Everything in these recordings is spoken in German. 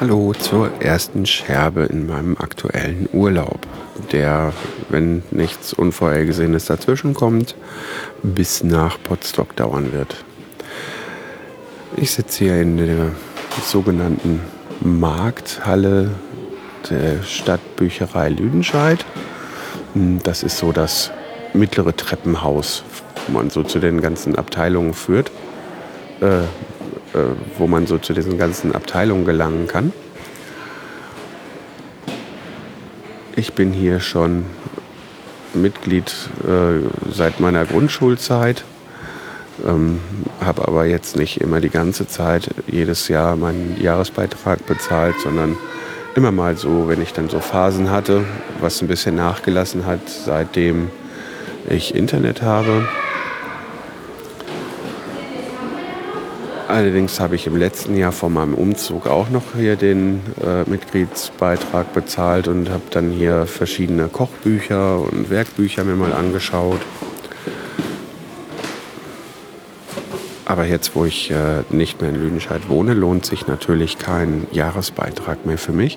Hallo zur ersten Scherbe in meinem aktuellen Urlaub, der, wenn nichts Unvorhergesehenes dazwischenkommt, bis nach Potsdok dauern wird. Ich sitze hier in der sogenannten Markthalle der Stadtbücherei Lüdenscheid. Das ist so das mittlere Treppenhaus, wo man so zu den ganzen Abteilungen führt, äh, wo man so zu diesen ganzen Abteilungen gelangen kann. Ich bin hier schon Mitglied äh, seit meiner Grundschulzeit, ähm, habe aber jetzt nicht immer die ganze Zeit jedes Jahr meinen Jahresbeitrag bezahlt, sondern immer mal so, wenn ich dann so Phasen hatte, was ein bisschen nachgelassen hat, seitdem ich Internet habe. Allerdings habe ich im letzten Jahr vor meinem Umzug auch noch hier den äh, Mitgliedsbeitrag bezahlt und habe dann hier verschiedene Kochbücher und Werkbücher mir mal angeschaut. Aber jetzt, wo ich äh, nicht mehr in Lüdenscheid wohne, lohnt sich natürlich kein Jahresbeitrag mehr für mich.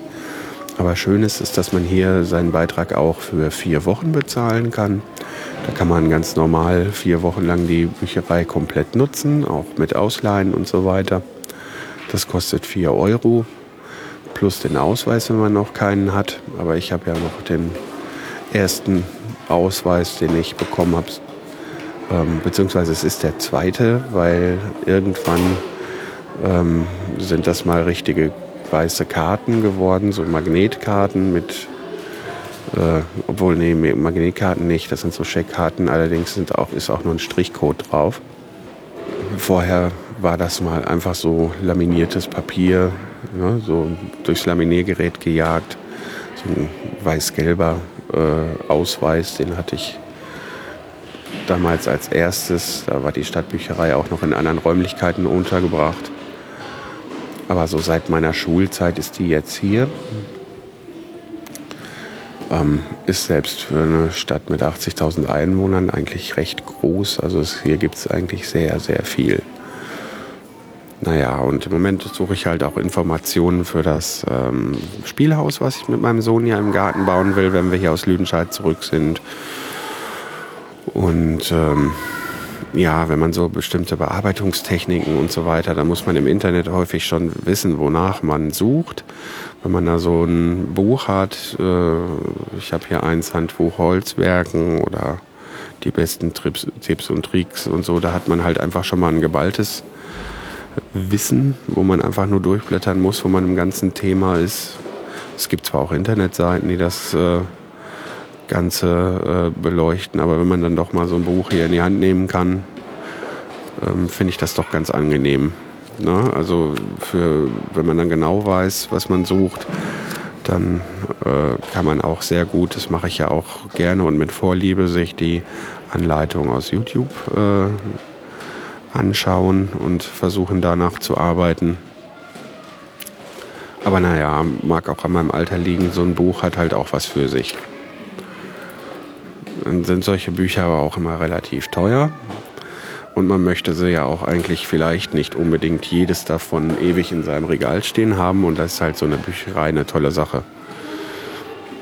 Aber schön ist es, dass man hier seinen Beitrag auch für vier Wochen bezahlen kann. Da kann man ganz normal vier Wochen lang die Bücherei komplett nutzen, auch mit Ausleihen und so weiter. Das kostet vier Euro plus den Ausweis, wenn man noch keinen hat. Aber ich habe ja noch den ersten Ausweis, den ich bekommen habe. Ähm, beziehungsweise es ist der zweite, weil irgendwann ähm, sind das mal richtige weiße Karten geworden, so Magnetkarten mit, äh, obwohl, nee, Magnetkarten nicht, das sind so Scheckkarten, allerdings sind auch, ist auch nur ein Strichcode drauf. Vorher war das mal einfach so laminiertes Papier, ne, so durchs Laminiergerät gejagt, so ein weiß-gelber äh, Ausweis, den hatte ich damals als erstes. Da war die Stadtbücherei auch noch in anderen Räumlichkeiten untergebracht. Aber so seit meiner Schulzeit ist die jetzt hier. Ähm, ist selbst für eine Stadt mit 80.000 Einwohnern eigentlich recht groß. Also es, hier gibt es eigentlich sehr, sehr viel. Naja, und im Moment suche ich halt auch Informationen für das ähm, Spielhaus, was ich mit meinem Sohn hier im Garten bauen will, wenn wir hier aus Lüdenscheid zurück sind. Und ähm, ja, wenn man so bestimmte Bearbeitungstechniken und so weiter, da muss man im Internet häufig schon wissen, wonach man sucht. Wenn man da so ein Buch hat, äh, ich habe hier eins Handbuch Holzwerken oder die besten Trips, Tipps und Tricks und so, da hat man halt einfach schon mal ein geballtes Wissen, wo man einfach nur durchblättern muss, wo man im ganzen Thema ist. Es gibt zwar auch Internetseiten, die das äh, Ganze äh, beleuchten. Aber wenn man dann doch mal so ein Buch hier in die Hand nehmen kann, ähm, finde ich das doch ganz angenehm. Ne? Also für, wenn man dann genau weiß, was man sucht, dann äh, kann man auch sehr gut, das mache ich ja auch gerne und mit Vorliebe, sich die Anleitung aus YouTube äh, anschauen und versuchen danach zu arbeiten. Aber naja, mag auch an meinem Alter liegen, so ein Buch hat halt auch was für sich. Dann sind solche Bücher aber auch immer relativ teuer. Und man möchte sie ja auch eigentlich vielleicht nicht unbedingt jedes davon ewig in seinem Regal stehen haben. Und das ist halt so eine Bücherei eine tolle Sache.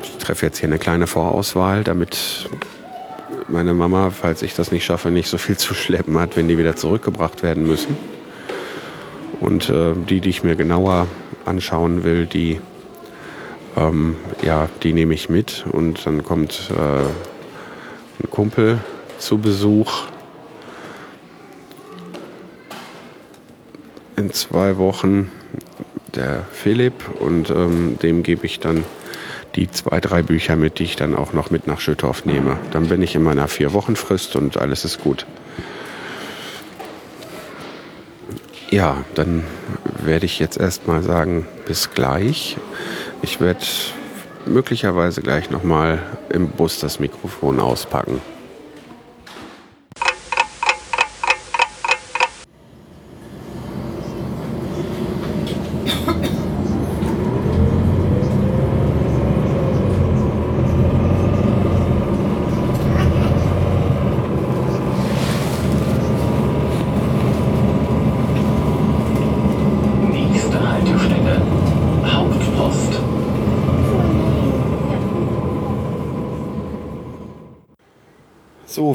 Ich treffe jetzt hier eine kleine Vorauswahl, damit meine Mama, falls ich das nicht schaffe, nicht so viel zu schleppen hat, wenn die wieder zurückgebracht werden müssen. Und äh, die, die ich mir genauer anschauen will, die, ähm, ja, die nehme ich mit. Und dann kommt äh, ein Kumpel zu Besuch. In zwei Wochen der Philipp und ähm, dem gebe ich dann die zwei, drei Bücher mit, die ich dann auch noch mit nach Schüttorf nehme. Dann bin ich in meiner vier Wochen Frist und alles ist gut. Ja, dann werde ich jetzt erstmal sagen, bis gleich. Ich werde möglicherweise gleich nochmal im Bus das Mikrofon auspacken.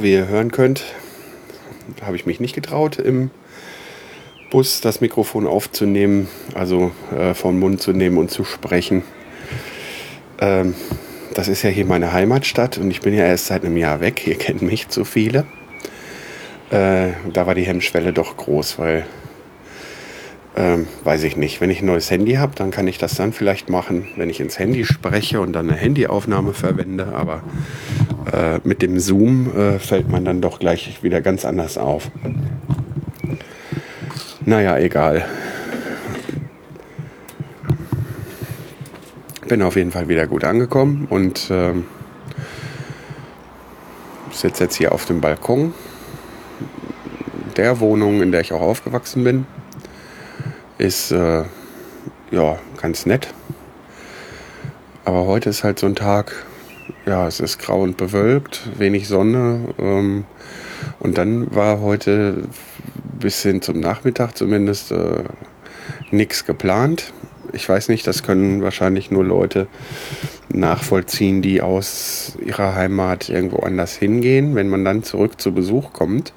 Wie ihr hören könnt, habe ich mich nicht getraut, im Bus das Mikrofon aufzunehmen, also äh, vom Mund zu nehmen und zu sprechen. Ähm, das ist ja hier meine Heimatstadt und ich bin ja erst seit einem Jahr weg. Ihr kennt mich zu viele. Äh, da war die Hemmschwelle doch groß, weil, ähm, weiß ich nicht, wenn ich ein neues Handy habe, dann kann ich das dann vielleicht machen, wenn ich ins Handy spreche und dann eine Handyaufnahme verwende. Aber äh, mit dem Zoom äh, fällt man dann doch gleich wieder ganz anders auf. Naja, egal. Bin auf jeden Fall wieder gut angekommen und ähm, sitze jetzt hier auf dem Balkon der Wohnung, in der ich auch aufgewachsen bin. Ist äh, ja ganz nett. Aber heute ist halt so ein Tag, ja, es ist grau und bewölkt, wenig Sonne. Ähm, und dann war heute bis hin zum Nachmittag zumindest äh, nichts geplant. Ich weiß nicht, das können wahrscheinlich nur Leute nachvollziehen, die aus ihrer Heimat irgendwo anders hingehen. Wenn man dann zurück zu Besuch kommt,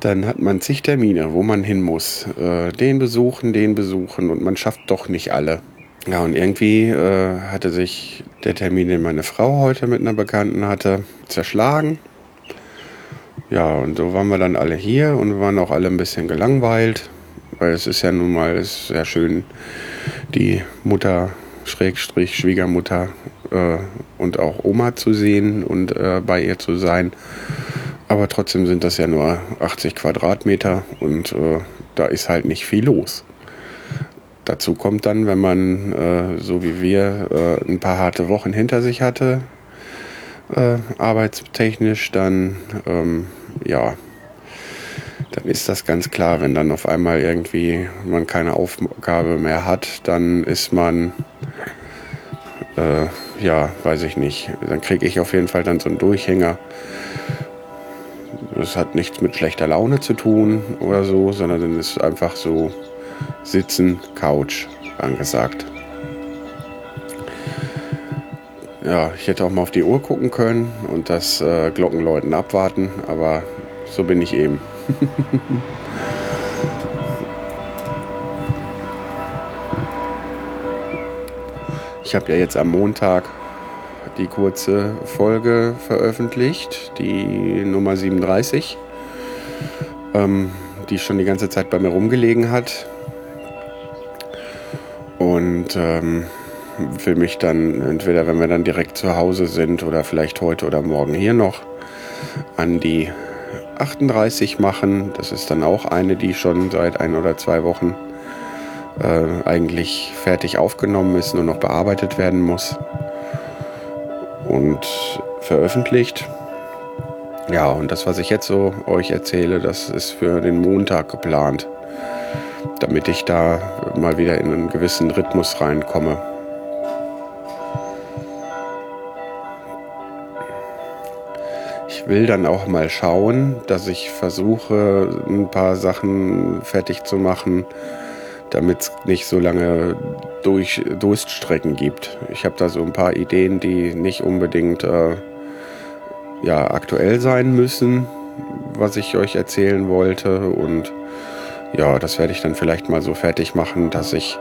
dann hat man zig Termine, wo man hin muss. Äh, den besuchen, den besuchen und man schafft doch nicht alle. Ja, und irgendwie äh, hatte sich der Termin, den meine Frau heute mit einer Bekannten hatte, zerschlagen. Ja, und so waren wir dann alle hier und wir waren auch alle ein bisschen gelangweilt, weil es ist ja nun mal es ist sehr schön, die Mutter, Schrägstrich, Schwiegermutter äh, und auch Oma zu sehen und äh, bei ihr zu sein. Aber trotzdem sind das ja nur 80 Quadratmeter und äh, da ist halt nicht viel los. Dazu kommt dann, wenn man, äh, so wie wir, äh, ein paar harte Wochen hinter sich hatte, äh, arbeitstechnisch, dann, ähm, ja, dann ist das ganz klar, wenn dann auf einmal irgendwie man keine Aufgabe mehr hat, dann ist man, äh, ja, weiß ich nicht, dann kriege ich auf jeden Fall dann so einen Durchhänger. Das hat nichts mit schlechter Laune zu tun oder so, sondern dann ist einfach so Sitzen, Couch angesagt. Ja, ich hätte auch mal auf die Uhr gucken können und das äh, Glockenläuten abwarten, aber so bin ich eben. ich habe ja jetzt am Montag die kurze Folge veröffentlicht, die Nummer 37, ähm, die schon die ganze Zeit bei mir rumgelegen hat. Und ähm, will mich dann entweder, wenn wir dann direkt zu Hause sind oder vielleicht heute oder morgen hier noch, an die 38 machen. Das ist dann auch eine, die schon seit ein oder zwei Wochen äh, eigentlich fertig aufgenommen ist, nur noch bearbeitet werden muss und veröffentlicht. Ja, und das, was ich jetzt so euch erzähle, das ist für den Montag geplant, damit ich da mal wieder in einen gewissen Rhythmus reinkomme. Ich will dann auch mal schauen, dass ich versuche, ein paar Sachen fertig zu machen, damit es nicht so lange durch Durststrecken gibt. Ich habe da so ein paar Ideen, die nicht unbedingt äh, ja, aktuell sein müssen, was ich euch erzählen wollte. Und ja, das werde ich dann vielleicht mal so fertig machen, dass ich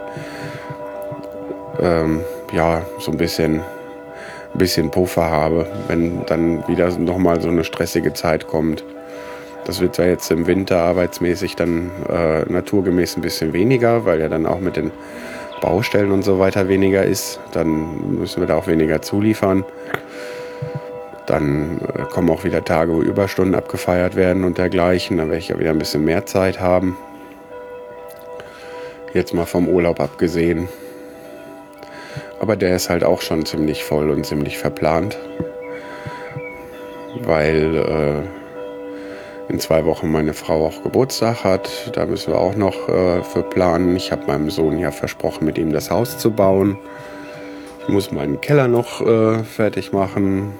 ähm, ja so ein bisschen, ein bisschen Puffer habe, wenn dann wieder nochmal so eine stressige Zeit kommt. Das wird zwar jetzt im Winter arbeitsmäßig dann äh, naturgemäß ein bisschen weniger, weil ja dann auch mit den Baustellen und so weiter weniger ist. Dann müssen wir da auch weniger zuliefern. Dann äh, kommen auch wieder Tage, wo Überstunden abgefeiert werden und dergleichen. Dann werde ich ja wieder ein bisschen mehr Zeit haben. Jetzt mal vom Urlaub abgesehen. Aber der ist halt auch schon ziemlich voll und ziemlich verplant. Weil äh, in zwei Wochen meine Frau auch Geburtstag hat. Da müssen wir auch noch äh, für planen. Ich habe meinem Sohn ja versprochen, mit ihm das Haus zu bauen. Ich muss meinen Keller noch äh, fertig machen.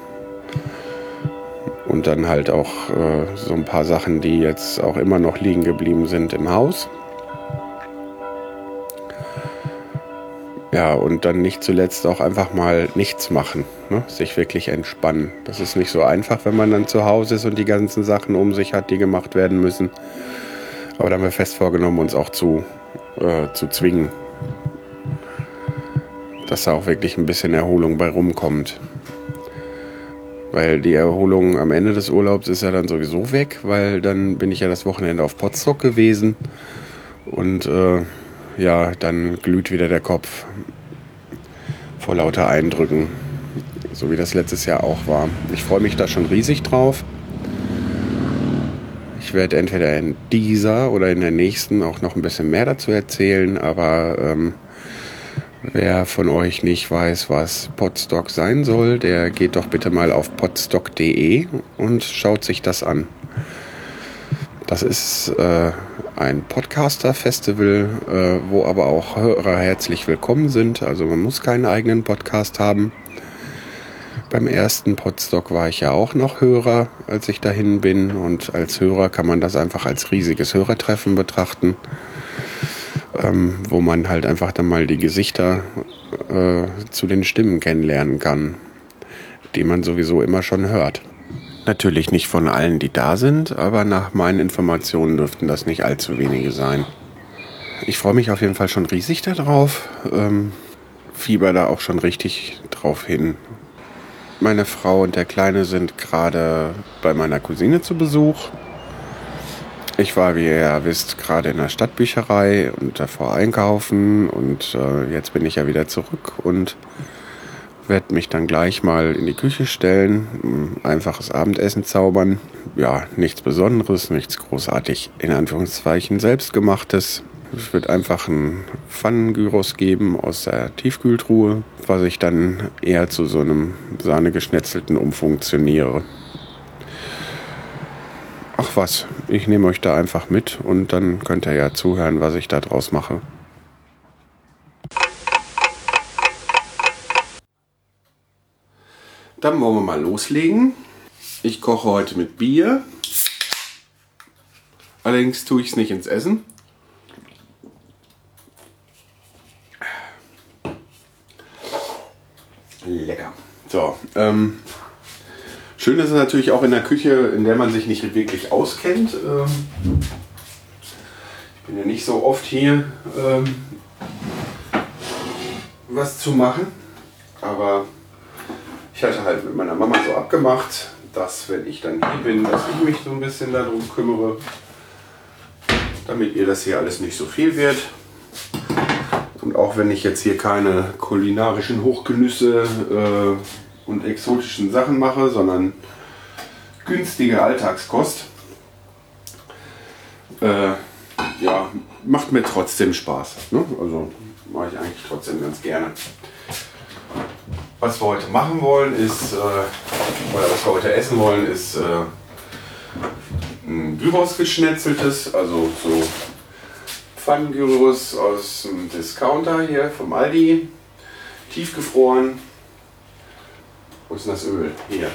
Und dann halt auch äh, so ein paar Sachen, die jetzt auch immer noch liegen geblieben sind im Haus. Ja, und dann nicht zuletzt auch einfach mal nichts machen, ne? sich wirklich entspannen. Das ist nicht so einfach, wenn man dann zu Hause ist und die ganzen Sachen um sich hat, die gemacht werden müssen. Aber da haben wir fest vorgenommen, uns auch zu, äh, zu zwingen, dass da auch wirklich ein bisschen Erholung bei rumkommt. Weil die Erholung am Ende des Urlaubs ist ja dann sowieso weg, weil dann bin ich ja das Wochenende auf Potsdok gewesen und äh, ja, dann glüht wieder der Kopf vor lauter Eindrücken, so wie das letztes Jahr auch war. Ich freue mich da schon riesig drauf. Ich werde entweder in dieser oder in der nächsten auch noch ein bisschen mehr dazu erzählen, aber ähm, wer von euch nicht weiß, was Podstock sein soll, der geht doch bitte mal auf podstock.de und schaut sich das an. Das ist äh, ein Podcaster-Festival, äh, wo aber auch Hörer herzlich willkommen sind. Also man muss keinen eigenen Podcast haben. Beim ersten Podstock war ich ja auch noch Hörer, als ich dahin bin. Und als Hörer kann man das einfach als riesiges Hörertreffen betrachten, ähm, wo man halt einfach dann mal die Gesichter äh, zu den Stimmen kennenlernen kann, die man sowieso immer schon hört. Natürlich nicht von allen, die da sind, aber nach meinen Informationen dürften das nicht allzu wenige sein. Ich freue mich auf jeden Fall schon riesig darauf. Ähm, fieber da auch schon richtig drauf hin. Meine Frau und der Kleine sind gerade bei meiner Cousine zu Besuch. Ich war, wie ihr ja wisst, gerade in der Stadtbücherei und davor einkaufen und äh, jetzt bin ich ja wieder zurück und werde mich dann gleich mal in die Küche stellen, einfaches Abendessen zaubern. Ja, nichts Besonderes, nichts großartig in Anführungszeichen selbstgemachtes. Es wird einfach ein Pfannengyros geben aus der Tiefkühltruhe, was ich dann eher zu so einem Sahnegeschnetzelten umfunktioniere. Ach was, ich nehme euch da einfach mit und dann könnt ihr ja zuhören, was ich da draus mache. Dann wollen wir mal loslegen. Ich koche heute mit Bier. Allerdings tue ich es nicht ins Essen. Lecker. So, ähm, schön ist es natürlich auch in der Küche, in der man sich nicht wirklich auskennt. Ähm, ich bin ja nicht so oft hier, ähm, was zu machen, aber ich hatte halt mit meiner Mama so abgemacht, dass wenn ich dann hier bin, dass ich mich so ein bisschen darum kümmere, damit ihr das hier alles nicht so viel wird. Und auch wenn ich jetzt hier keine kulinarischen Hochgenüsse äh, und exotischen Sachen mache, sondern günstige Alltagskost, äh, ja, macht mir trotzdem Spaß. Ne? Also mache ich eigentlich trotzdem ganz gerne. Was wir heute machen wollen ist, äh, oder was wir heute essen wollen, ist äh, ein Gyros geschnetzeltes, also so Pfannengyros aus dem Discounter hier vom Aldi, tiefgefroren. Wo ist denn das Öl? Hier.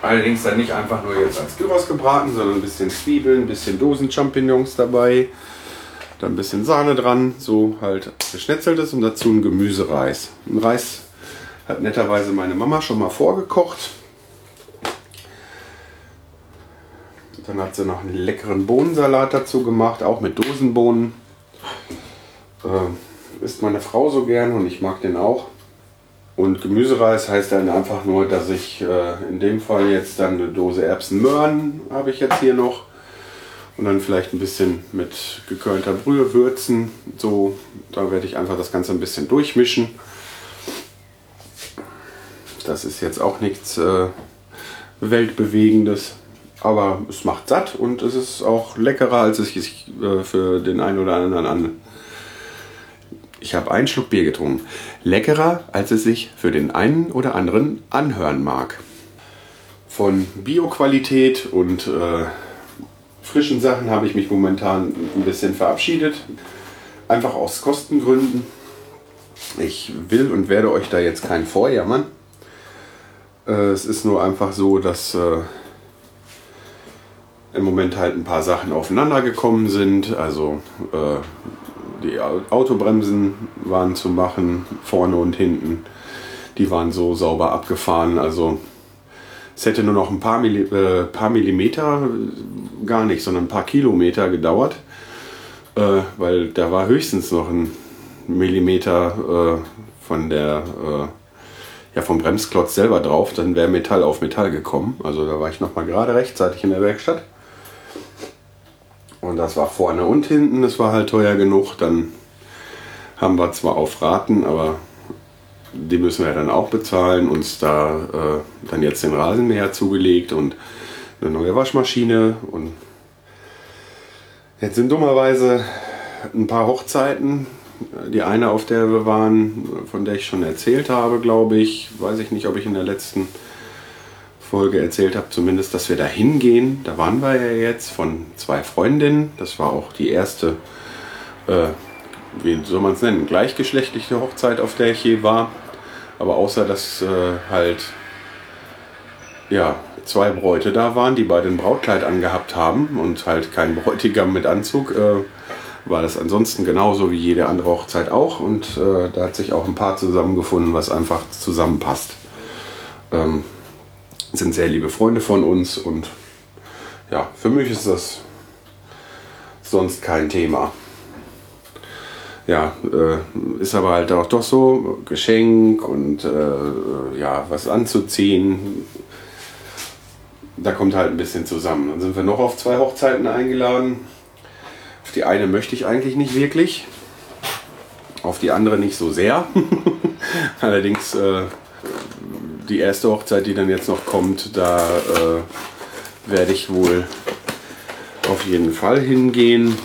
Allerdings dann nicht einfach nur jetzt als Gyros gebraten, sondern ein bisschen Zwiebeln, ein bisschen Dosen-Champignons dabei, dann ein bisschen Sahne dran, so halt geschnetzeltes und dazu ein Gemüsereis. Ein Reis hat netterweise meine Mama schon mal vorgekocht. Dann hat sie noch einen leckeren Bohnensalat dazu gemacht, auch mit Dosenbohnen. Äh, isst meine Frau so gern und ich mag den auch. Und Gemüsereis heißt dann einfach nur, dass ich äh, in dem Fall jetzt dann eine Dose Erbsen-Möhren habe ich jetzt hier noch. Und dann vielleicht ein bisschen mit gekörnter Brühe würzen. So, da werde ich einfach das Ganze ein bisschen durchmischen. Das ist jetzt auch nichts äh, Weltbewegendes, aber es macht satt und es ist auch leckerer, als es sich äh, für den einen oder anderen an, Ich habe einen Schluck Bier getrunken. Leckerer, als es sich für den einen oder anderen anhören mag. Von Bioqualität und äh, frischen Sachen habe ich mich momentan ein bisschen verabschiedet. Einfach aus Kostengründen. Ich will und werde euch da jetzt keinen vorjammern. Äh, es ist nur einfach so, dass äh, im Moment halt ein paar Sachen aufeinander gekommen sind. Also äh, die Autobremsen waren zu machen, vorne und hinten. Die waren so sauber abgefahren. Also es hätte nur noch ein paar, Milli äh, paar Millimeter, gar nicht, sondern ein paar Kilometer gedauert. Äh, weil da war höchstens noch ein Millimeter äh, von der äh, ja, vom Bremsklotz selber drauf, dann wäre Metall auf Metall gekommen. Also da war ich noch mal gerade rechtzeitig in der Werkstatt. Und das war vorne und hinten, das war halt teuer genug. Dann haben wir zwar auf Raten, aber die müssen wir dann auch bezahlen. Uns da äh, dann jetzt den Rasenmäher zugelegt und eine neue Waschmaschine. Und jetzt sind dummerweise ein paar Hochzeiten. Die eine, auf der wir waren, von der ich schon erzählt habe, glaube ich. Weiß ich nicht, ob ich in der letzten Folge erzählt habe, zumindest, dass wir da hingehen. Da waren wir ja jetzt von zwei Freundinnen. Das war auch die erste, äh, wie soll man es nennen, gleichgeschlechtliche Hochzeit, auf der ich je war. Aber außer dass äh, halt ja, zwei Bräute da waren, die beide ein Brautkleid angehabt haben und halt kein Bräutigam mit Anzug, äh, war das ansonsten genauso wie jede andere Hochzeit auch. Und äh, da hat sich auch ein Paar zusammengefunden, was einfach zusammenpasst. Ähm, sind sehr liebe Freunde von uns und ja, für mich ist das sonst kein Thema. Ja, äh, ist aber halt auch doch so, Geschenk und äh, ja, was anzuziehen. Da kommt halt ein bisschen zusammen. Dann sind wir noch auf zwei Hochzeiten eingeladen. Die eine möchte ich eigentlich nicht wirklich. Auf die andere nicht so sehr. Allerdings äh, die erste Hochzeit, die dann jetzt noch kommt, da äh, werde ich wohl auf jeden Fall hingehen.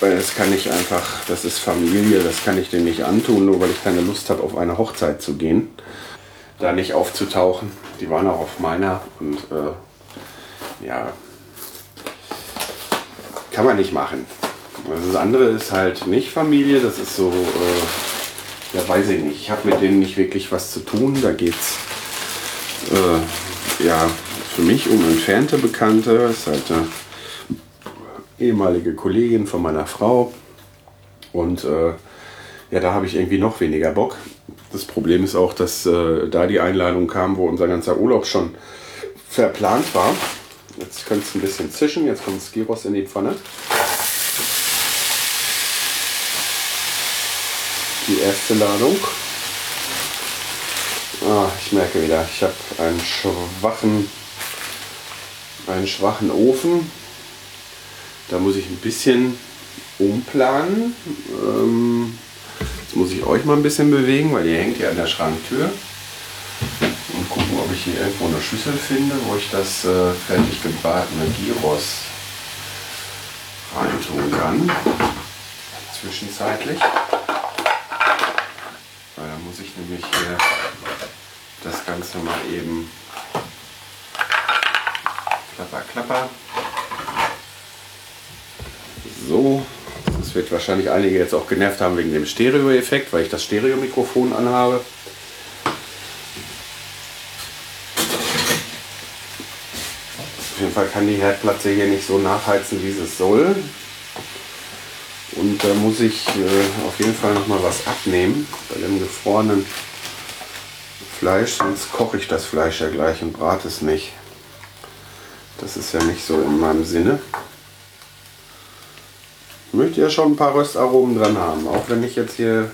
Weil das kann ich einfach, das ist Familie, das kann ich denen nicht antun, nur weil ich keine Lust habe, auf eine Hochzeit zu gehen. Da nicht aufzutauchen. Die waren auch auf meiner und äh, ja, kann man nicht machen. Das andere ist halt nicht Familie, das ist so. Äh, ja, weiß ich nicht. Ich habe mit denen nicht wirklich was zu tun. Da geht es äh, ja, für mich um entfernte Bekannte. Das ist halt eine ehemalige Kollegin von meiner Frau. Und äh, ja, da habe ich irgendwie noch weniger Bock. Das Problem ist auch, dass äh, da die Einladung kam, wo unser ganzer Urlaub schon verplant war. Jetzt könnte es ein bisschen zischen. Jetzt kommt das Gyros in die Pfanne. die erste Ladung. Ah, ich merke wieder, ich habe einen schwachen, einen schwachen Ofen. Da muss ich ein bisschen umplanen. Ähm, jetzt muss ich euch mal ein bisschen bewegen, weil ihr hängt ja an der Schranktür. Ich hier irgendwo eine Schüssel finde, wo ich das äh, fertig gebratene Gyros reintun kann. Zwischenzeitlich muss ich nämlich hier das Ganze mal eben klapper, klapper. So, das wird wahrscheinlich einige jetzt auch genervt haben wegen dem Stereo-Effekt, weil ich das Stereo-Mikrofon anhabe. Auf jeden Fall kann die Herdplatte hier nicht so nachheizen, wie es soll. Und da muss ich äh, auf jeden Fall noch mal was abnehmen bei dem gefrorenen Fleisch, sonst koche ich das Fleisch ja gleich und brate es nicht. Das ist ja nicht so in meinem Sinne. Ich möchte ja schon ein paar Röstaromen dran haben, auch wenn ich jetzt hier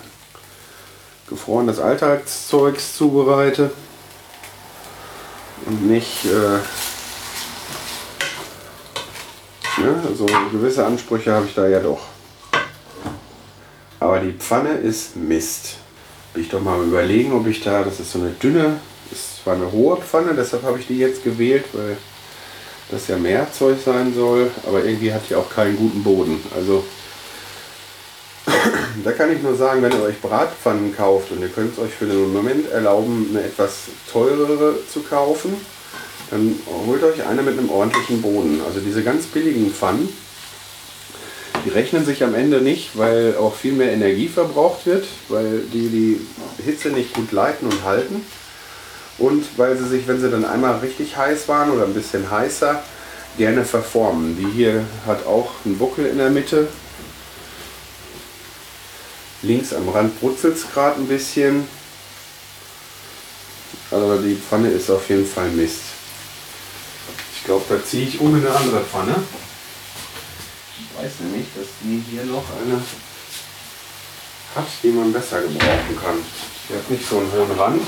gefrorenes Alltagszeugs zubereite und nicht äh, ja, also gewisse Ansprüche habe ich da ja doch. Aber die Pfanne ist Mist. Will ich doch mal überlegen, ob ich da, das ist so eine dünne, ist zwar eine hohe Pfanne, deshalb habe ich die jetzt gewählt, weil das ja mehr Zeug sein soll, aber irgendwie hat die auch keinen guten Boden. Also Da kann ich nur sagen, wenn ihr euch Bratpfannen kauft und ihr könnt es euch für den Moment erlauben, eine etwas teurere zu kaufen, dann holt euch eine mit einem ordentlichen Boden. Also diese ganz billigen Pfannen, die rechnen sich am Ende nicht, weil auch viel mehr Energie verbraucht wird, weil die die Hitze nicht gut leiten und halten. Und weil sie sich, wenn sie dann einmal richtig heiß waren oder ein bisschen heißer, gerne verformen. Die hier hat auch einen Buckel in der Mitte. Links am Rand brutzelt es gerade ein bisschen. Aber die Pfanne ist auf jeden Fall Mist. Glaube, da ziehe ich um in eine andere Pfanne. Ich weiß nämlich, dass die hier noch eine hat, die man besser gebrauchen kann. Die hat nicht so einen hohen Rand.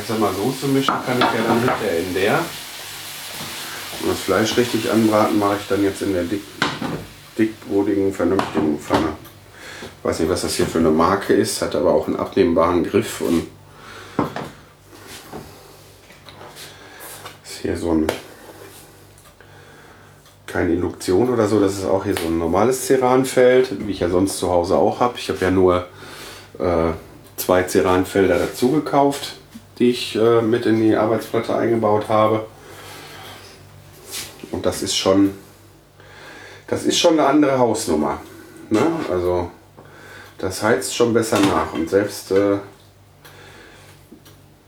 Ich sag mal, Soße mischen kann ich ja dann hinterher in der. Und das Fleisch richtig anbraten mache ich dann jetzt in der dick, dickbrodigen, vernünftigen Pfanne. Ich weiß nicht, was das hier für eine Marke ist, hat aber auch einen abnehmbaren Griff und ist hier so ein keine Induktion oder so, das ist auch hier so ein normales Ceranfeld, wie ich ja sonst zu Hause auch habe. Ich habe ja nur äh, zwei Ceranfelder dazu gekauft, die ich äh, mit in die Arbeitsplatte eingebaut habe. Und das ist schon, das ist schon eine andere Hausnummer. Ne? Also das heizt schon besser nach. Und selbst, äh,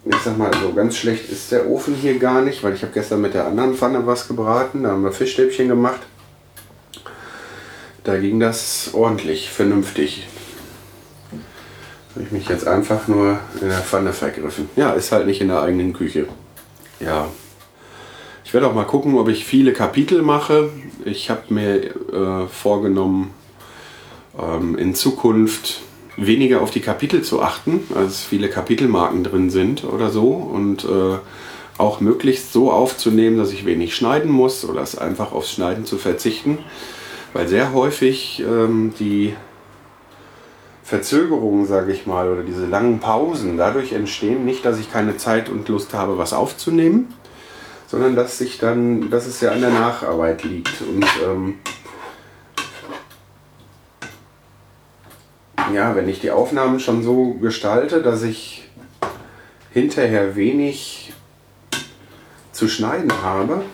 ich sag mal, so ganz schlecht ist der Ofen hier gar nicht, weil ich habe gestern mit der anderen Pfanne was gebraten. Da haben wir Fischstäbchen gemacht. Da ging das ordentlich, vernünftig. Habe ich mich jetzt einfach nur in der Pfanne vergriffen. Ja, ist halt nicht in der eigenen Küche. Ja. Ich werde auch mal gucken, ob ich viele Kapitel mache. Ich habe mir äh, vorgenommen, ähm, in Zukunft weniger auf die Kapitel zu achten, als viele Kapitelmarken drin sind oder so. Und äh, auch möglichst so aufzunehmen, dass ich wenig schneiden muss oder es einfach aufs Schneiden zu verzichten. Weil sehr häufig ähm, die Verzögerungen, sage ich mal, oder diese langen Pausen dadurch entstehen, nicht, dass ich keine Zeit und Lust habe, was aufzunehmen, sondern dass sich dann, dass es ja an der Nacharbeit liegt. Und ähm, ja, wenn ich die Aufnahmen schon so gestalte, dass ich hinterher wenig zu schneiden habe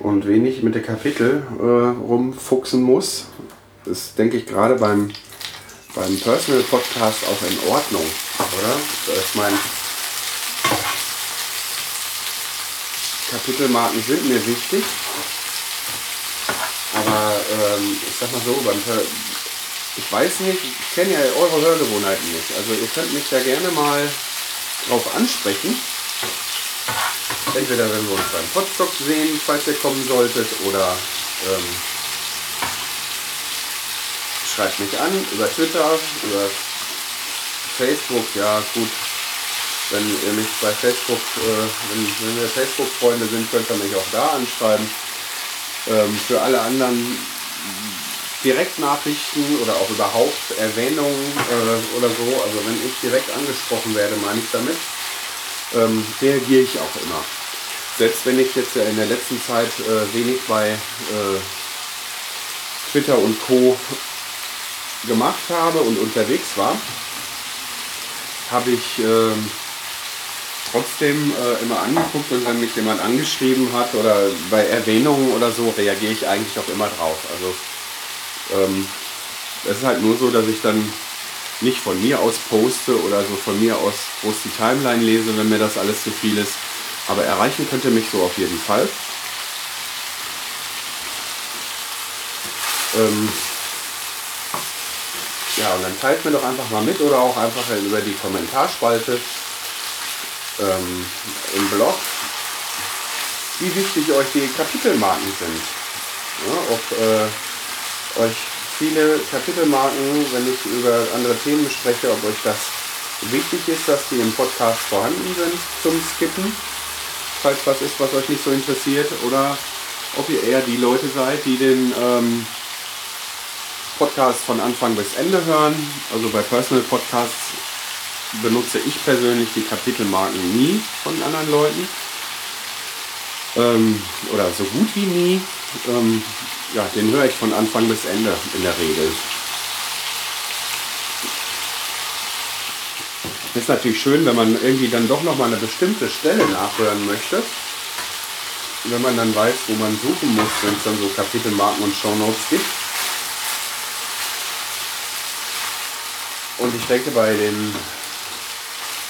und wenig mit der Kapitel äh, rumfuchsen muss, ist, denke ich, gerade beim, beim Personal Podcast auch in Ordnung, oder? Ich meine, Kapitelmarken sind mir wichtig, aber ähm, ich sag mal so, beim per ich weiß nicht, ich kenne ja eure Hörgewohnheiten nicht. Also ihr könnt mich da gerne mal drauf ansprechen. Entweder wenn wir uns beim Podstock sehen, falls ihr kommen solltet, oder ähm, schreibt mich an über Twitter, über Facebook, ja gut. Wenn ihr mich bei Facebook, äh, wenn, wenn wir Facebook-Freunde sind, könnt ihr mich auch da anschreiben. Ähm, für alle anderen Direktnachrichten oder auch überhaupt Erwähnungen äh, oder so, also wenn ich direkt angesprochen werde, meine ich damit, ähm, reagiere ich auch immer. Selbst wenn ich jetzt in der letzten Zeit äh, wenig bei äh, Twitter und Co gemacht habe und unterwegs war, habe ich ähm, trotzdem äh, immer angeguckt und wenn mich jemand angeschrieben hat oder bei Erwähnungen oder so, reagiere ich eigentlich auch immer drauf. Also ähm, es ist halt nur so, dass ich dann nicht von mir aus poste oder so von mir aus groß die Timeline lese, wenn mir das alles zu viel ist. Aber erreichen könnte mich so auf jeden Fall. Ähm ja, und dann teilt mir doch einfach mal mit oder auch einfach über die Kommentarspalte ähm, im Blog, wie wichtig euch die Kapitelmarken sind. Ja, ob äh, euch viele Kapitelmarken, wenn ich über andere Themen spreche, ob euch das wichtig ist, dass die im Podcast vorhanden sind zum Skippen, falls was ist, was euch nicht so interessiert, oder ob ihr eher die Leute seid, die den ähm, Podcast von Anfang bis Ende hören. Also bei Personal Podcasts benutze ich persönlich die Kapitelmarken nie von anderen Leuten. Ähm, oder so gut wie nie. ähm, ja, den höre ich von Anfang bis Ende in der Regel. Ist natürlich schön, wenn man irgendwie dann doch noch mal eine bestimmte Stelle nachhören möchte. Wenn man dann weiß, wo man suchen muss, wenn es dann so Kapitelmarken und Shownotes gibt. Und ich denke, bei den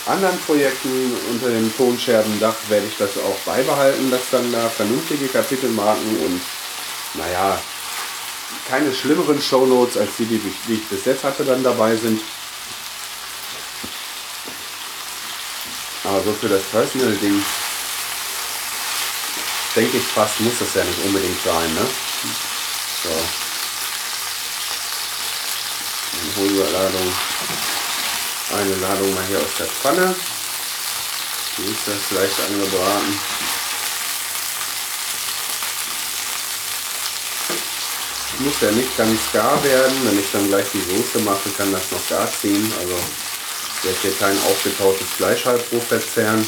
anderen Projekten unter dem Tonscherbendach werde ich das auch beibehalten, dass dann da vernünftige Kapitelmarken und, naja, keine schlimmeren Shownotes als die, die ich, die ich bis jetzt hatte, dann dabei sind. Aber so für das Personal-Ding, denke ich fast, muss das ja nicht unbedingt sein, ne? So. Holen wir Ladung, eine Ladung mal hier aus der Pfanne. Die ist das leicht angebraten. Muss ja nicht ganz gar werden. Wenn ich dann gleich die Soße mache, kann das noch gar ziehen. Also werde hier kein aufgetautes Fleischhalbrot verzehren.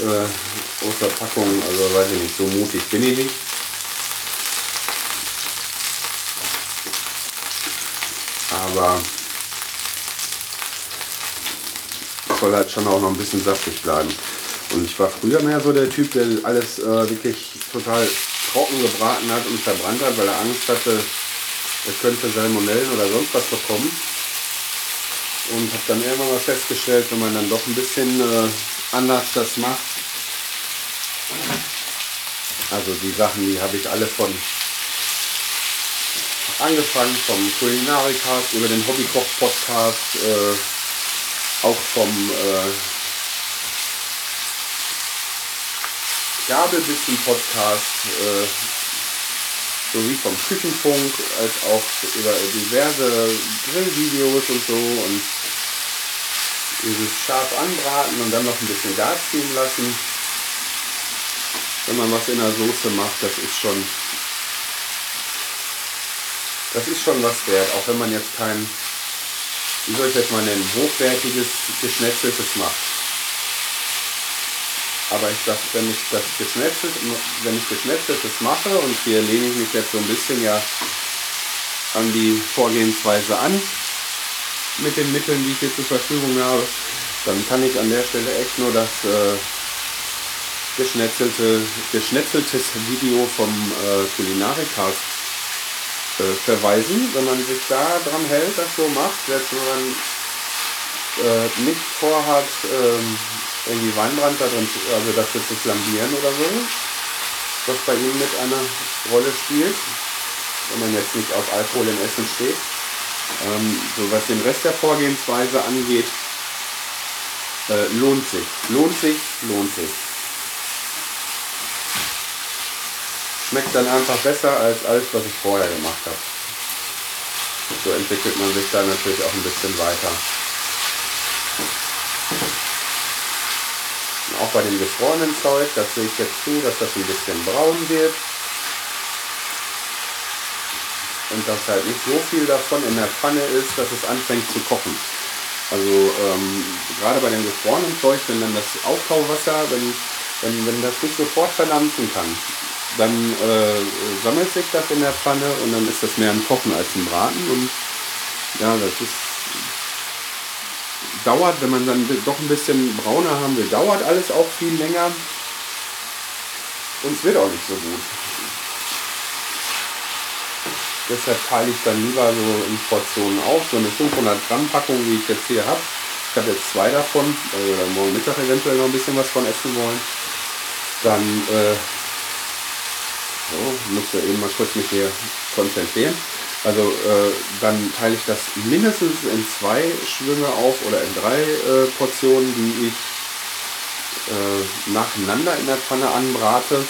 Äh, aus der Packung, also weiß ich nicht, so mutig bin ich nicht. Aber soll halt schon auch noch ein bisschen saftig bleiben. Und ich war früher mehr so der Typ, der alles äh, wirklich total trocken gebraten hat und verbrannt hat, weil er Angst hatte, er könnte Salmonellen oder sonst was bekommen. Und habe dann irgendwann mal festgestellt, wenn man dann doch ein bisschen äh, anders das macht. Also die Sachen, die habe ich alle von angefangen vom Kulinarikast über den Hobbykoch-Podcast, äh, auch vom äh, Gabelbissen-Podcast, äh, sowie vom Küchenfunk, als auch über diverse Grillvideos und so und dieses scharf anbraten und dann noch ein bisschen Gas ziehen lassen. Wenn man was in der Soße macht, das ist schon das ist schon was wert, auch wenn man jetzt kein, wie soll ich das mal nennen, hochwertiges geschnetzeltes macht. Aber ich sag, wenn ich das geschnetzelt, wenn ich geschnetzeltes mache und hier lehne ich mich jetzt so ein bisschen ja an die Vorgehensweise an mit den Mitteln, die ich hier zur Verfügung habe, dann kann ich an der Stelle echt nur das äh, geschnetzelte, geschnetzeltes Video vom äh, Kulinarikast äh, verweisen, wenn man sich da dran hält, das so macht, selbst wenn man äh, nicht vorhat, ähm, irgendwie Weinbrand da drin, also dafür zu flambieren oder so, was bei ihm mit einer Rolle spielt, wenn man jetzt nicht auf Alkohol im Essen steht. Ähm, so was den Rest der Vorgehensweise angeht, äh, lohnt sich, lohnt sich, lohnt sich. Schmeckt dann einfach besser als alles, was ich vorher gemacht habe. So entwickelt man sich da natürlich auch ein bisschen weiter. Auch bei dem gefrorenen Zeug, das sehe ich jetzt zu, dass das ein bisschen braun wird. Und dass halt nicht so viel davon in der Pfanne ist, dass es anfängt zu kochen. Also ähm, gerade bei dem gefrorenen Zeug, wenn dann das Auftauwasser, wenn, wenn, wenn das nicht sofort verdampfen kann, dann äh, sammelt sich das in der Pfanne und dann ist das mehr ein Kochen als ein Braten. Und ja, das ist dauert, wenn man dann doch ein bisschen brauner haben will, dauert alles auch viel länger. Und es wird auch nicht so gut. Deshalb teile ich dann lieber so in Portionen auf. So eine 500 Gramm Packung, wie ich jetzt hier habe. Ich habe jetzt zwei davon, wir dann morgen Mittag eventuell noch ein bisschen was von essen wollen. Dann äh, so, muss ja eben mal kurz mich hier konzentrieren. Also äh, dann teile ich das mindestens in zwei Schwünge auf oder in drei äh, Portionen, die ich äh, nacheinander in der Pfanne anbrate,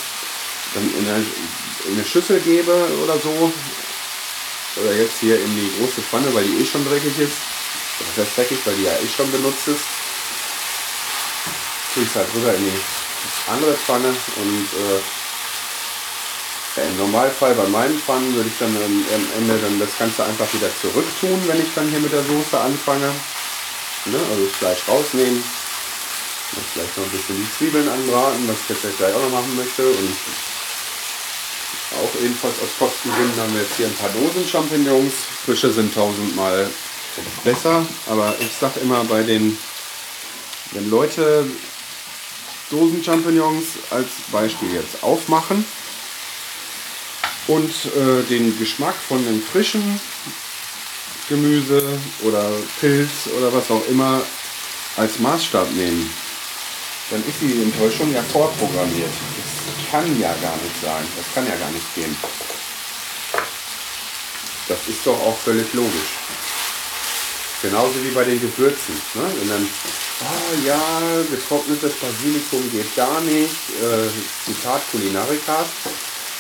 dann in eine, in eine Schüssel gebe oder so. Oder jetzt hier in die große Pfanne, weil die eh schon dreckig ist. Das heißt dreckig, weil die ja eh schon benutzt ist. Tue ich es halt rüber in die andere Pfanne und äh, ja, Im Normalfall bei meinen Pfannen würde ich dann am am Ende dann das Ganze einfach wieder zurück tun, wenn ich dann hier mit der Soße anfange. Ne? Also das Fleisch rausnehmen. Vielleicht noch ein bisschen die Zwiebeln anbraten, was ich jetzt gleich auch noch machen möchte. Und Auch ebenfalls aus Kostengründen haben wir jetzt hier ein paar Dosen Champignons. Frische sind tausendmal besser, aber ich sag immer bei den, wenn Leute Dosen Champignons als Beispiel jetzt aufmachen und äh, den Geschmack von dem frischen Gemüse oder Pilz oder was auch immer als Maßstab nehmen, dann ist die Enttäuschung ja vorprogrammiert. Das kann ja gar nicht sein. Das kann ja gar nicht gehen. Das ist doch auch völlig logisch. Genauso wie bei den Gewürzen. Ne? Wenn dann, ah ja, getrocknetes Basilikum geht gar nicht. Äh, Zitat Kulinarikas.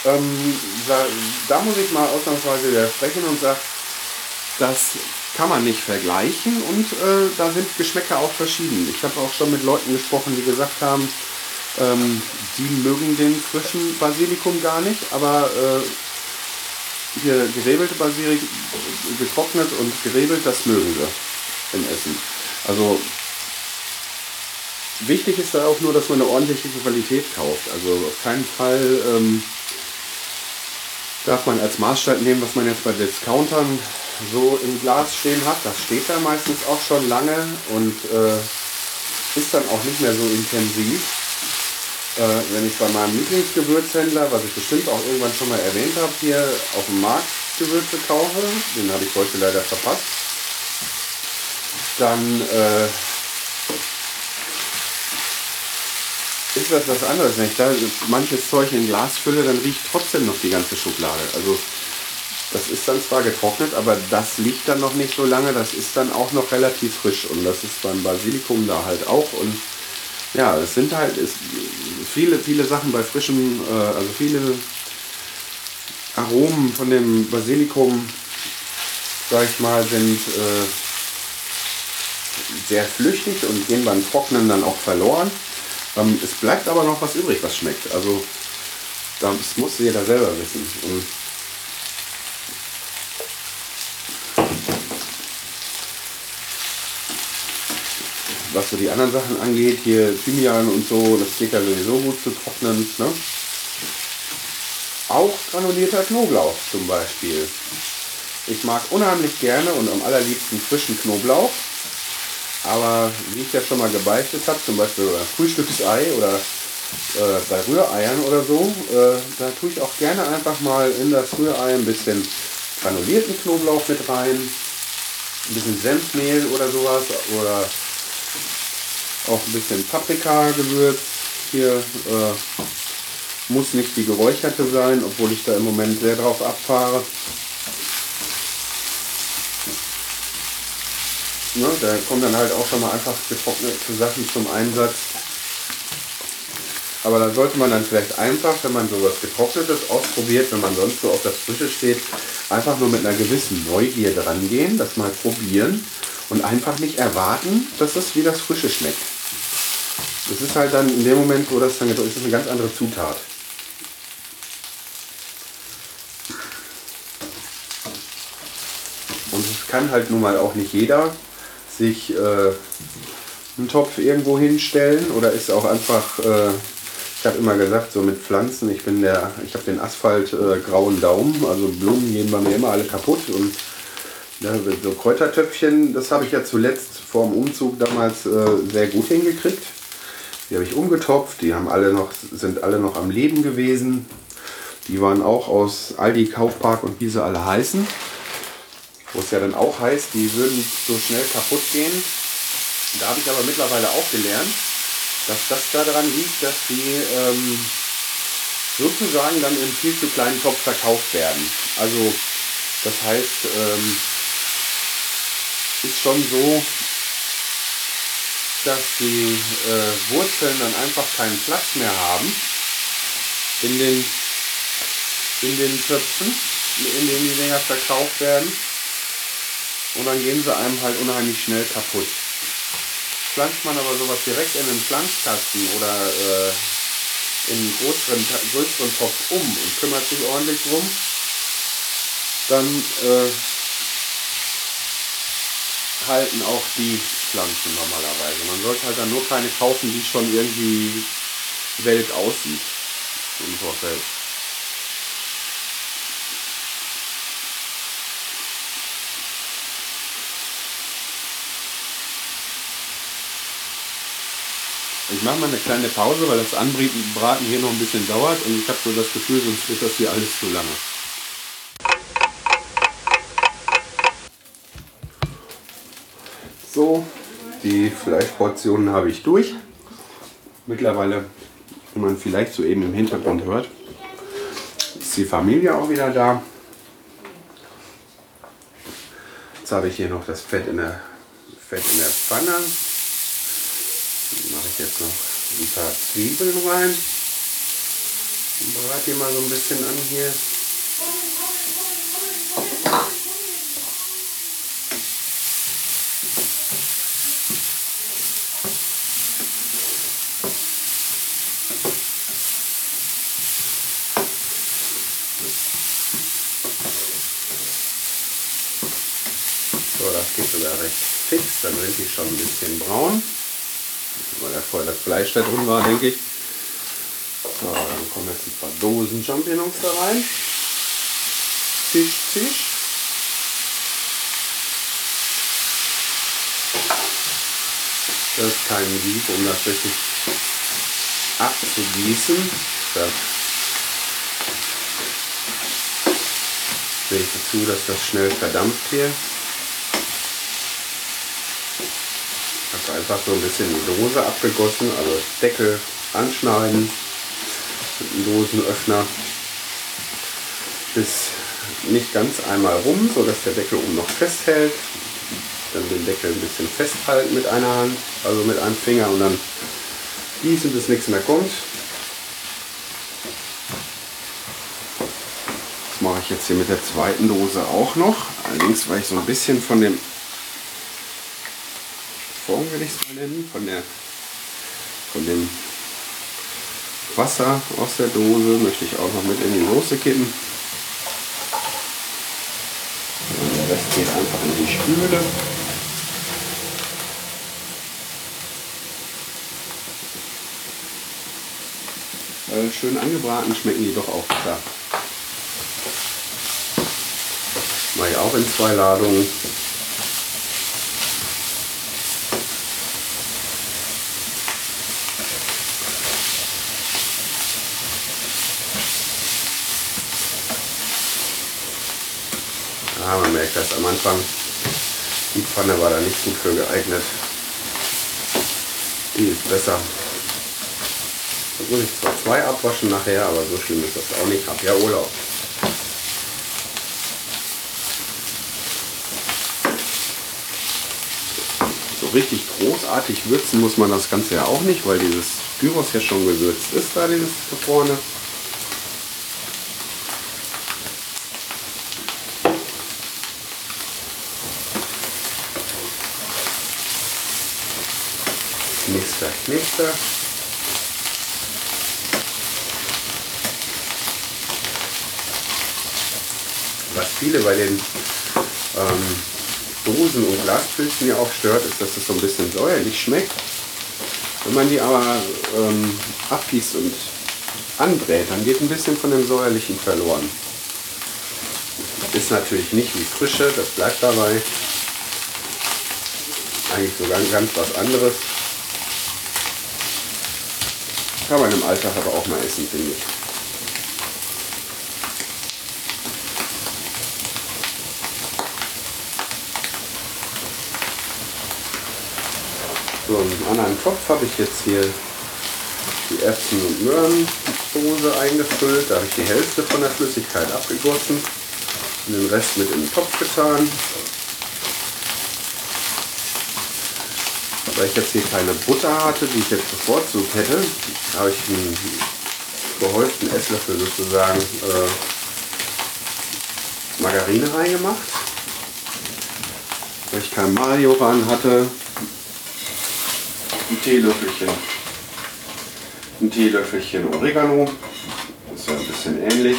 Ähm, da, da muss ich mal ausnahmsweise widersprechen und sagen, das kann man nicht vergleichen und äh, da sind Geschmäcker auch verschieden. Ich habe auch schon mit Leuten gesprochen, die gesagt haben, ähm, die mögen den frischen Basilikum gar nicht, aber äh, hier gerebelte Basilikum, getrocknet und gerebelt, das mögen sie im Essen. Also wichtig ist da auch nur, dass man eine ordentliche Qualität kauft. Also auf keinen Fall ähm, darf man als Maßstab nehmen, was man jetzt bei Discountern so im Glas stehen hat. Das steht da meistens auch schon lange und äh, ist dann auch nicht mehr so intensiv. Äh, wenn ich bei meinem Lieblingsgewürzhändler, was ich bestimmt auch irgendwann schon mal erwähnt habe, hier auf dem Markt Gewürze kaufe, den habe ich heute leider verpasst, dann äh, ist das was anderes. Wenn ich da manches Zeug in Glas fülle, dann riecht trotzdem noch die ganze Schublade. Also das ist dann zwar getrocknet, aber das liegt dann noch nicht so lange. Das ist dann auch noch relativ frisch und das ist beim Basilikum da halt auch. Und ja, es sind halt es, viele, viele Sachen bei frischem, äh, also viele Aromen von dem Basilikum, sag ich mal, sind äh, sehr flüchtig und gehen beim Trocknen dann auch verloren. Ähm, es bleibt aber noch was übrig, was schmeckt. Also das muss jeder selber wissen. Und was so die anderen Sachen angeht, hier Thymian und so, das geht ja sowieso gut zu trocknen. Ne? Auch granulierter Knoblauch zum Beispiel. Ich mag unheimlich gerne und am allerliebsten frischen Knoblauch. Aber wie ich ja schon mal gebeichtet habe, zum Beispiel beim Frühstücksei oder äh, bei Rühreiern oder so, äh, da tue ich auch gerne einfach mal in das Rührei ein bisschen granulierten Knoblauch mit rein, ein bisschen Senfmehl oder sowas oder auch ein bisschen Paprika-Gewürz. Hier äh, muss nicht die geräucherte sein, obwohl ich da im Moment sehr drauf abfahre. Ne, da kommen dann halt auch schon mal einfach getrocknete Sachen zum Einsatz. Aber da sollte man dann vielleicht einfach, wenn man sowas getrocknetes ausprobiert, wenn man sonst so auf das Frische steht, einfach nur mit einer gewissen Neugier dran gehen, das mal probieren und einfach nicht erwarten, dass es wie das Frische schmeckt. Das ist halt dann in dem Moment, wo das dann ist, das eine ganz andere Zutat. Und es kann halt nun mal auch nicht jeder sich äh, einen Topf irgendwo hinstellen oder ist auch einfach, äh, ich habe immer gesagt, so mit Pflanzen, ich bin der, ich habe den Asphalt äh, grauen Daumen, also Blumen gehen bei mir immer alle kaputt und ja, so Kräutertöpfchen, das habe ich ja zuletzt vor dem Umzug damals äh, sehr gut hingekriegt. Die habe ich umgetopft, die haben alle noch, sind alle noch am Leben gewesen. Die waren auch aus Aldi, Kaufpark und wie sie alle heißen wo es ja dann auch heißt, die würden so schnell kaputt gehen. Da habe ich aber mittlerweile auch gelernt, dass das daran liegt, dass die ähm, sozusagen dann in viel zu kleinen Topf verkauft werden. Also das heißt, ähm, ist schon so, dass die äh, Wurzeln dann einfach keinen Platz mehr haben in den, in den Töpfen, in denen die Dinger verkauft werden und dann gehen sie einem halt unheimlich schnell kaputt. Pflanzt man aber sowas direkt in einen Pflanzkasten oder äh, in einen größeren, größeren Topf um und kümmert sich ordentlich drum, dann äh, halten auch die Pflanzen normalerweise. Man sollte halt dann nur keine kaufen, die schon irgendwie welk aussieht im Vorfeld. Ich mache mal eine kleine Pause, weil das Anbraten hier noch ein bisschen dauert und ich habe so das Gefühl, sonst wird das hier alles zu lange. So, die Fleischportionen habe ich durch. Mittlerweile, wie man vielleicht so eben im Hintergrund hört, ist die Familie auch wieder da. Jetzt habe ich hier noch das Fett in der, Fett in der Pfanne. Ich jetzt noch ein paar Zwiebeln rein. Und brate die mal so ein bisschen an hier. So, das geht sogar recht fix. Dann sind die schon ein bisschen braun. Weil da vorher das Fleisch da drin war, denke ich. So, dann kommen jetzt ein paar Dosen Champignons da rein. Zisch, zisch. Das ist kein Sieb, um das richtig abzugießen. Da sehe ich dazu, dass das schnell verdampft hier. Einfach so ein bisschen die Dose abgegossen, also Deckel anschneiden mit einem Dosenöffner bis nicht ganz einmal rum, so dass der Deckel oben noch festhält. Dann den Deckel ein bisschen festhalten mit einer Hand, also mit einem Finger und dann gießen, bis nichts mehr kommt. Das mache ich jetzt hier mit der zweiten Dose auch noch. Allerdings, weil ich so ein bisschen von dem will ich es mal nennen, von, der, von dem Wasser aus der Dose möchte ich auch noch mit in die Soße kippen. Und der Rest geht einfach in die Spüle. Weil schön angebraten schmecken die doch auch klar. Mache ich auch in zwei Ladungen. Ja, man merkt das am Anfang. Die Pfanne war da nicht gut für geeignet. Die ist besser. Da muss ich zwar zwei abwaschen nachher, aber so schlimm ist das auch nicht. Hab ja Urlaub. So richtig großartig würzen muss man das Ganze ja auch nicht, weil dieses Gyros ja schon gewürzt ist, da dieses da knister. Was viele bei den ähm, Dosen und Glaspilzen ja auch stört, ist, dass es so ein bisschen säuerlich schmeckt. Wenn man die aber ähm, abgießt und anbrät, dann geht ein bisschen von dem säuerlichen verloren. Ist natürlich nicht wie frische, das bleibt dabei. Eigentlich sogar ganz was anderes. Kann man im Alltag aber auch mal essen, finde ich. So, in einem anderen Topf habe ich jetzt hier die Erbsen- und Möhrendose eingefüllt. Da habe ich die Hälfte von der Flüssigkeit abgegossen und den Rest mit in den Topf getan. Weil ich jetzt hier keine Butter hatte, die ich jetzt bevorzugt hätte, habe ich einen gehäuften Esslöffel sozusagen äh, Margarine reingemacht. Weil ich kein Mayo ran hatte, ein Teelöffelchen, ein Teelöffelchen Oregano, das ist ja ein bisschen ähnlich.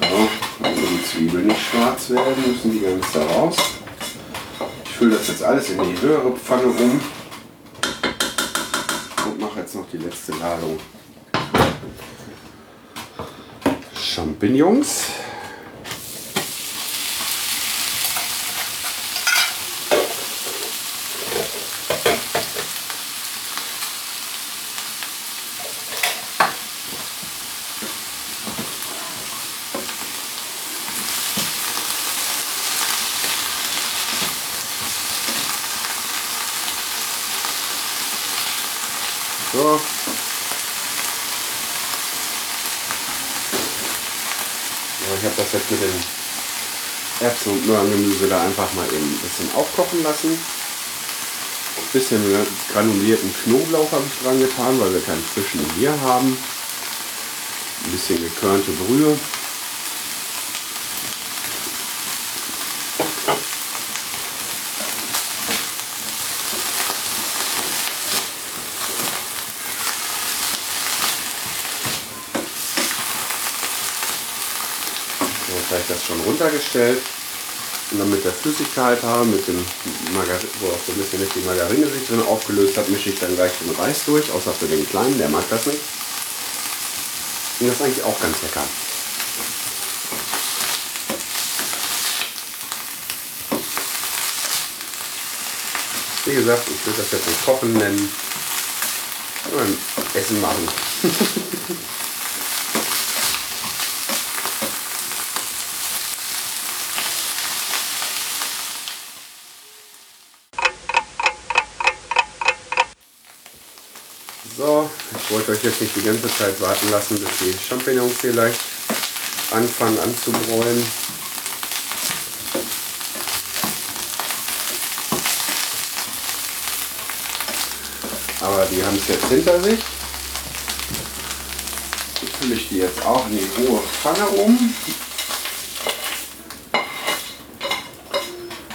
So, wenn die Zwiebeln schwarz werden, müssen die ganz da raus. Ich fülle das jetzt alles in die höhere Pfanne um und mache jetzt noch die letzte Ladung. Champignons. Ja, ich habe das jetzt mit den Erbsen und Möhrengemüse da einfach mal eben ein bisschen aufkochen lassen. Ein bisschen granulierten Knoblauch habe ich dran getan, weil wir keinen frischen hier haben. Ein bisschen gekörnte Brühe. Ich das schon runtergestellt. Und dann mit der Flüssigkeit habe, mit dem Margarine, wo auch so ein bisschen jetzt die Margarine sich drin aufgelöst hat, mische ich dann gleich den Reis durch, außer für den Kleinen, der mag das nicht. Und das ist eigentlich auch ganz lecker. Wie gesagt, ich würde das jetzt nicht kochen nennen, sondern Essen machen. So, ich wollte euch jetzt nicht die ganze Zeit warten lassen, bis die Champignons vielleicht anfangen anzubräunen. Aber die haben es jetzt hinter sich. Jetzt fülle ich die jetzt auch in die hohe Pfanne um.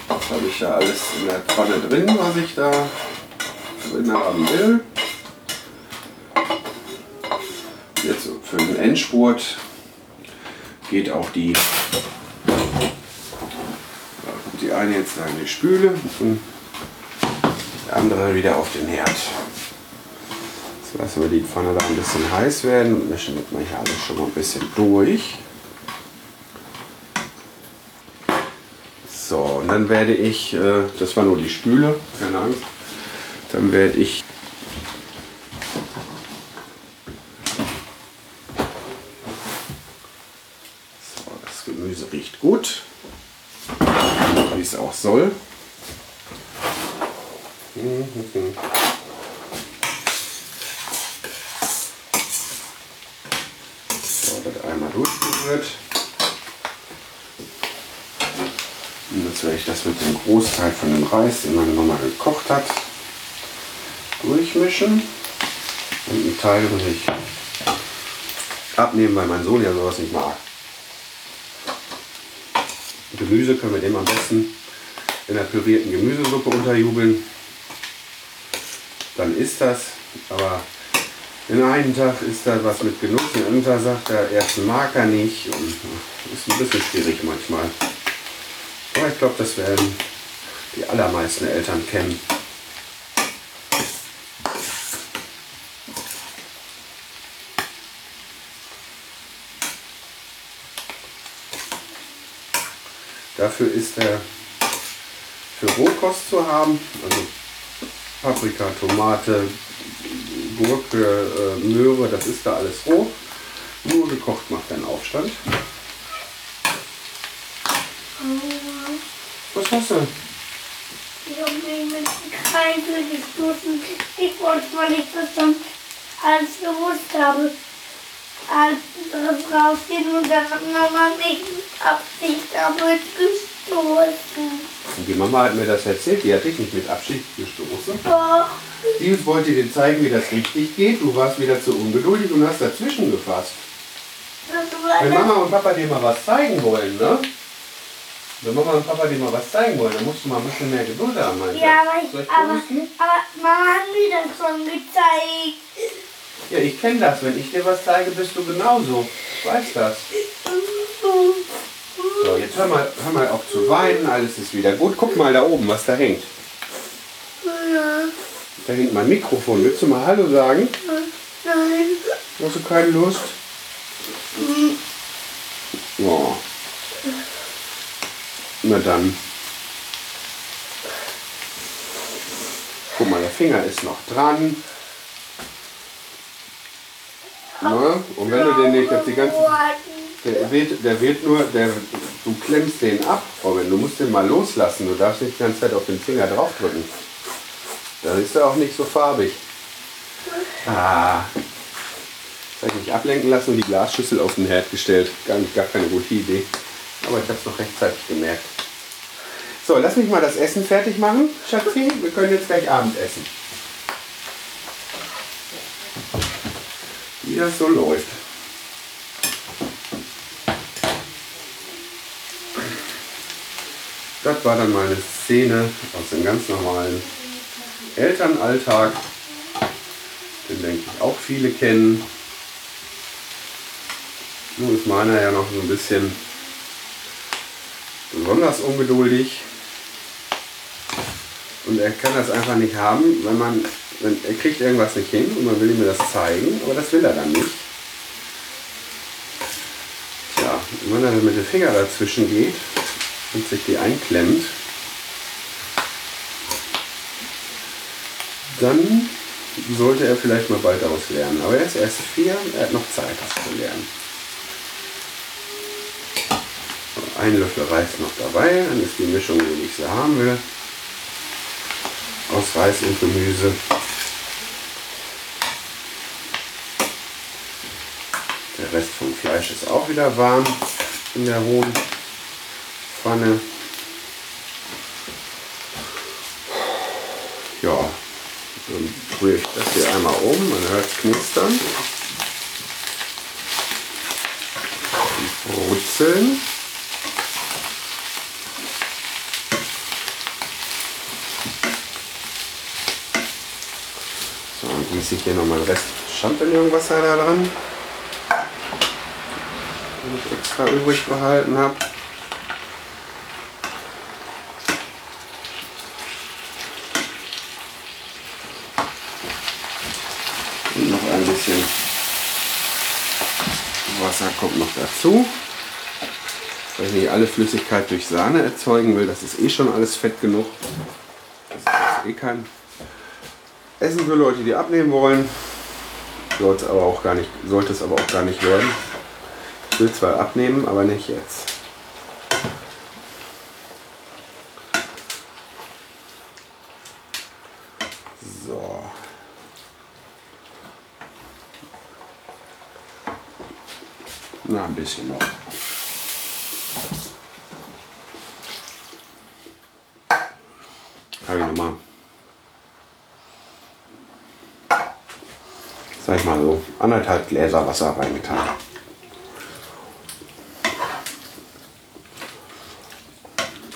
Jetzt habe ich ja alles in der Pfanne drin, was ich da drin haben will. Jetzt so für den Endspurt geht auch die, die eine jetzt da in die Spüle und der andere wieder auf den Herd. Jetzt lassen wir die Pfanne da ein bisschen heiß werden und mischen das mal hier alles schon mal ein bisschen durch. So, und dann werde ich, äh, das war nur die Spüle, keine Angst, dann werde ich So, das Gemüse riecht gut, wie es auch soll. So, wird einmal durchgerührt. Und jetzt werde ich das mit dem Großteil von dem Reis, den meine Mama gekocht hat, durchmischen. Und einen Teil muss ich abnehmen, weil mein Sohn ja sowas nicht mag. Gemüse können wir dem am besten in der pürierten Gemüsesuppe unterjubeln. Dann ist das. Aber den einen Tag ist da was mit Genuss, den anderen Tag sagt er, ersten mag er nicht. Und ist ein bisschen schwierig manchmal. Aber ich glaube, das werden die allermeisten Eltern kennen. Dafür ist er für Rohkost zu haben, also Paprika, Tomate, Gurke, äh, Möhre, das ist da alles roh. Nur gekocht macht einen Aufstand. Was hast du? Ich habe mich mit Kreisel gestoßen. Ich wollte mal nicht verstanden, als ich gewusst habe, als das rausgehen und dann hat Mama mich mit Absicht damit gestoßen. Und die Mama hat mir das erzählt, die hat dich nicht mit Absicht gestoßen. Doch, Die wollte dir zeigen, wie das richtig geht. Du warst wieder zu ungeduldig und hast dazwischen gefasst. Wenn. Mama und Papa dir mal was zeigen wollen, ne? Wenn Mama und Papa dir mal was zeigen wollen, dann musst du mal ein bisschen mehr Geduld haben, mein Ja, aber, ich, aber, aber Mama hat mir das schon gezeigt. Ja, ich kenne das. Wenn ich dir was zeige, bist du genauso. Ich weiß das. So, jetzt hör mal, hör mal auf zu weinen. Alles ist wieder gut. Guck mal da oben, was da hängt. Ja, Da hängt mein Mikrofon. Willst du mal Hallo sagen? nein. Hast du keine Lust? Oh. Na dann. Guck mal, der Finger ist noch dran. Ne? Und wenn du den nicht jetzt die ganze der wird, der wird nur, der, du klemmst den ab, Robin. Du musst den mal loslassen. Du darfst nicht die ganze Zeit auf den Finger draufdrücken. Dann ist er auch nicht so farbig. Ah. Vielleicht nicht ablenken lassen und die Glasschüssel auf den Herd gestellt. Gar, nicht, gar keine gute Idee. Aber ich habe es noch rechtzeitig gemerkt. So, lass mich mal das Essen fertig machen, Schatzi. Wir können jetzt gleich Abend essen. Wie das so läuft. Das war dann mal eine Szene aus dem ganz normalen Elternalltag, den denke ich auch viele kennen. Nun ist meiner ja noch so ein bisschen besonders ungeduldig und er kann das einfach nicht haben, wenn man, wenn, er kriegt irgendwas nicht hin und man will ihm das zeigen, aber das will er dann nicht. Tja, wenn er mit dem Finger dazwischen geht und sich die einklemmt, dann sollte er vielleicht mal bald daraus lernen. Aber er ist erst vier, er hat noch Zeit, das zu lernen. Ein Löffel Reis noch dabei, dann ist die Mischung, die ich sie haben will. Aus Reis und Gemüse. Der Rest vom Fleisch ist auch wieder warm in der hohen Pfanne. Ja, dann rühre ich das hier einmal um, man hört knistern. Die Brutzeln. So, und gieße ich hier nochmal den Rest Champignonwasser da dran. Den ich extra übrig behalten habe. Und noch ein bisschen Wasser kommt noch dazu. Weil ich nicht alle Flüssigkeit durch Sahne erzeugen will, das ist eh schon alles fett genug. Das ist eh kein Essen für Leute, die abnehmen wollen. Sollte es aber auch gar nicht, sollte es aber auch gar nicht werden. Ich will zwar abnehmen, aber nicht jetzt. So. Na, ein bisschen noch. Habe ich nochmal. Sag ich mal so, anderthalb Gläser Wasser reingetan.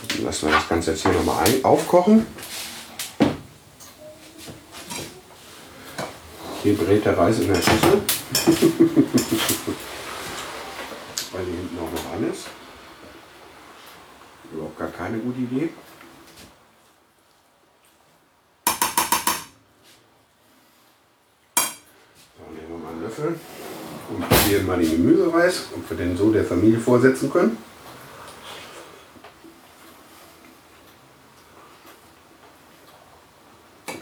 Dann lassen wir das Ganze jetzt hier nochmal aufkochen. Hier brät der Reis in der Schüssel. Weil die hinten auch noch an ist. Überhaupt gar keine gute Idee. So, nehmen wir mal einen Löffel und probieren mal den Gemüsereis, ob wir den so der Familie vorsetzen können.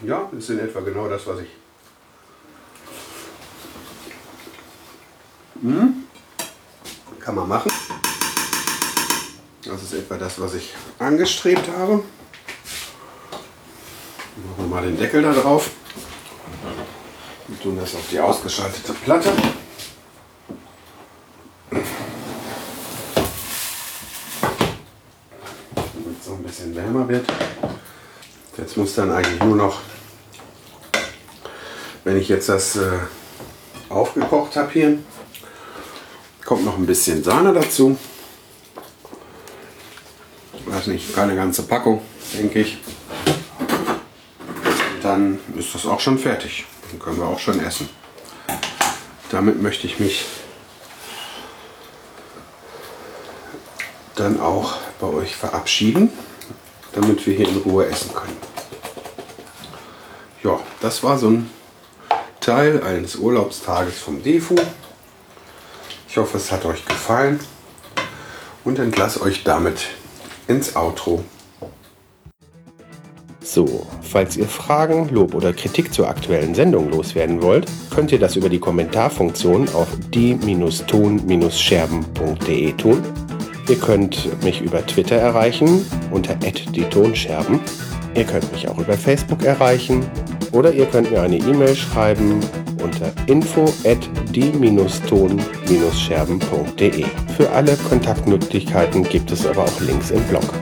Ja, das ist in etwa genau das, was ich. Hm? Kann man machen. Ist etwa das, was ich angestrebt habe. Machen wir mal den Deckel da drauf. Wir tun das auf die ausgeschaltete Platte. Damit es so ein bisschen wärmer wird. Jetzt muss dann eigentlich nur noch, wenn ich jetzt das äh, aufgekocht habe hier, kommt noch ein bisschen Sahne dazu. Nicht, keine ganze Packung, denke ich. Dann ist das auch schon fertig. Dann können wir auch schon essen. Damit möchte ich mich dann auch bei euch verabschieden, damit wir hier in Ruhe essen können. Ja, das war so ein Teil eines Urlaubstages vom DEFU. Ich hoffe, es hat euch gefallen und entlasse euch damit ins Outro. So, falls ihr Fragen, Lob oder Kritik zur aktuellen Sendung loswerden wollt, könnt ihr das über die Kommentarfunktion auf die-ton-scherben.de tun. Ihr könnt mich über Twitter erreichen unter @die-tonscherben. Ihr könnt mich auch über Facebook erreichen oder ihr könnt mir eine E-Mail schreiben unter info at die-ton-scherben.de. Für alle Kontaktmöglichkeiten gibt es aber auch Links im Blog.